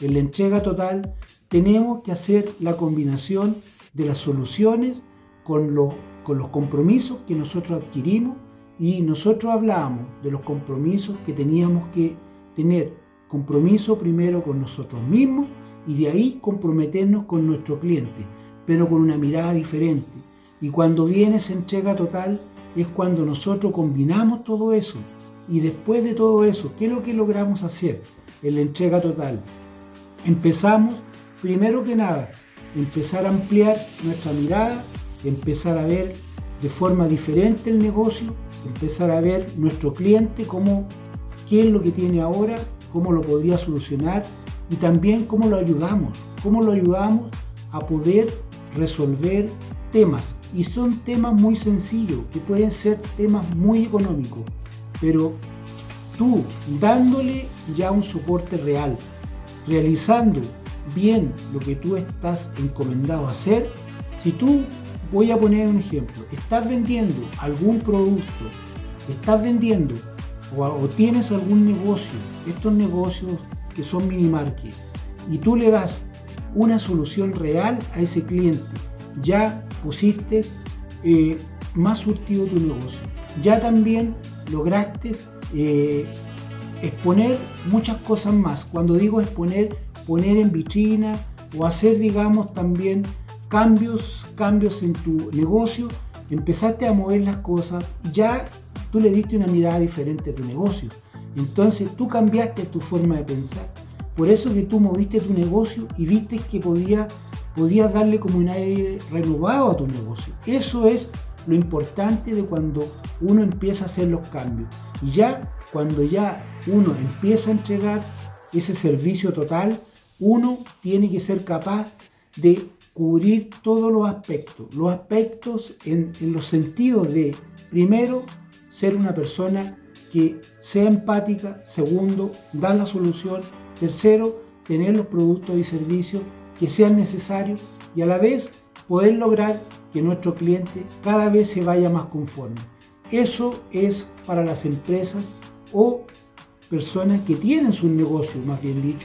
en la entrega total, tenemos que hacer la combinación de las soluciones con, los compromisos que nosotros adquirimos y nosotros hablábamos de los compromisos que teníamos que tener. Compromiso primero con nosotros mismos y de ahí comprometernos con nuestro cliente, pero con una mirada diferente. Y cuando viene esa entrega total es cuando nosotros combinamos todo eso. Y después de todo eso, ¿qué es lo que logramos hacer en la entrega total? Empezamos, primero que nada, empezar a ampliar nuestra mirada, empezar a ver de forma diferente el negocio, empezar a ver nuestro cliente, cómo, qué es lo que tiene ahora, cómo lo podría solucionar y también cómo lo ayudamos, cómo lo ayudamos a poder resolver temas. Y son temas muy sencillos, que pueden ser temas muy económicos, pero tú dándole ya un soporte real, realizando bien lo que tú estás encomendado a hacer, si tú Voy a poner un ejemplo. Estás vendiendo algún producto, estás vendiendo o, tienes algún negocio, estos negocios que son mini market, y tú le das una solución real a ese cliente, ya pusiste eh, más surtido tu negocio. Ya también lograste eh, exponer muchas cosas más. Cuando digo exponer, poner en vitrina o hacer, digamos, también cambios, cambios en tu negocio, empezaste a mover las cosas y ya tú le diste una mirada diferente a tu negocio. Entonces tú cambiaste tu forma de pensar. Por eso que tú moviste tu negocio y viste que podías podía darle como un aire renovado a tu negocio. Eso es lo importante de cuando uno empieza a hacer los cambios. Y ya cuando ya uno empieza a entregar ese servicio total, uno tiene que ser capaz de cubrir todos los aspectos. Los aspectos en, los sentidos de, primero, ser una persona que sea empática, segundo, dar la solución, tercero, tener los productos y servicios que sean necesarios y a la vez poder lograr que nuestro cliente cada vez se vaya más conforme. Eso es para las empresas o personas que tienen su negocio, más bien dicho,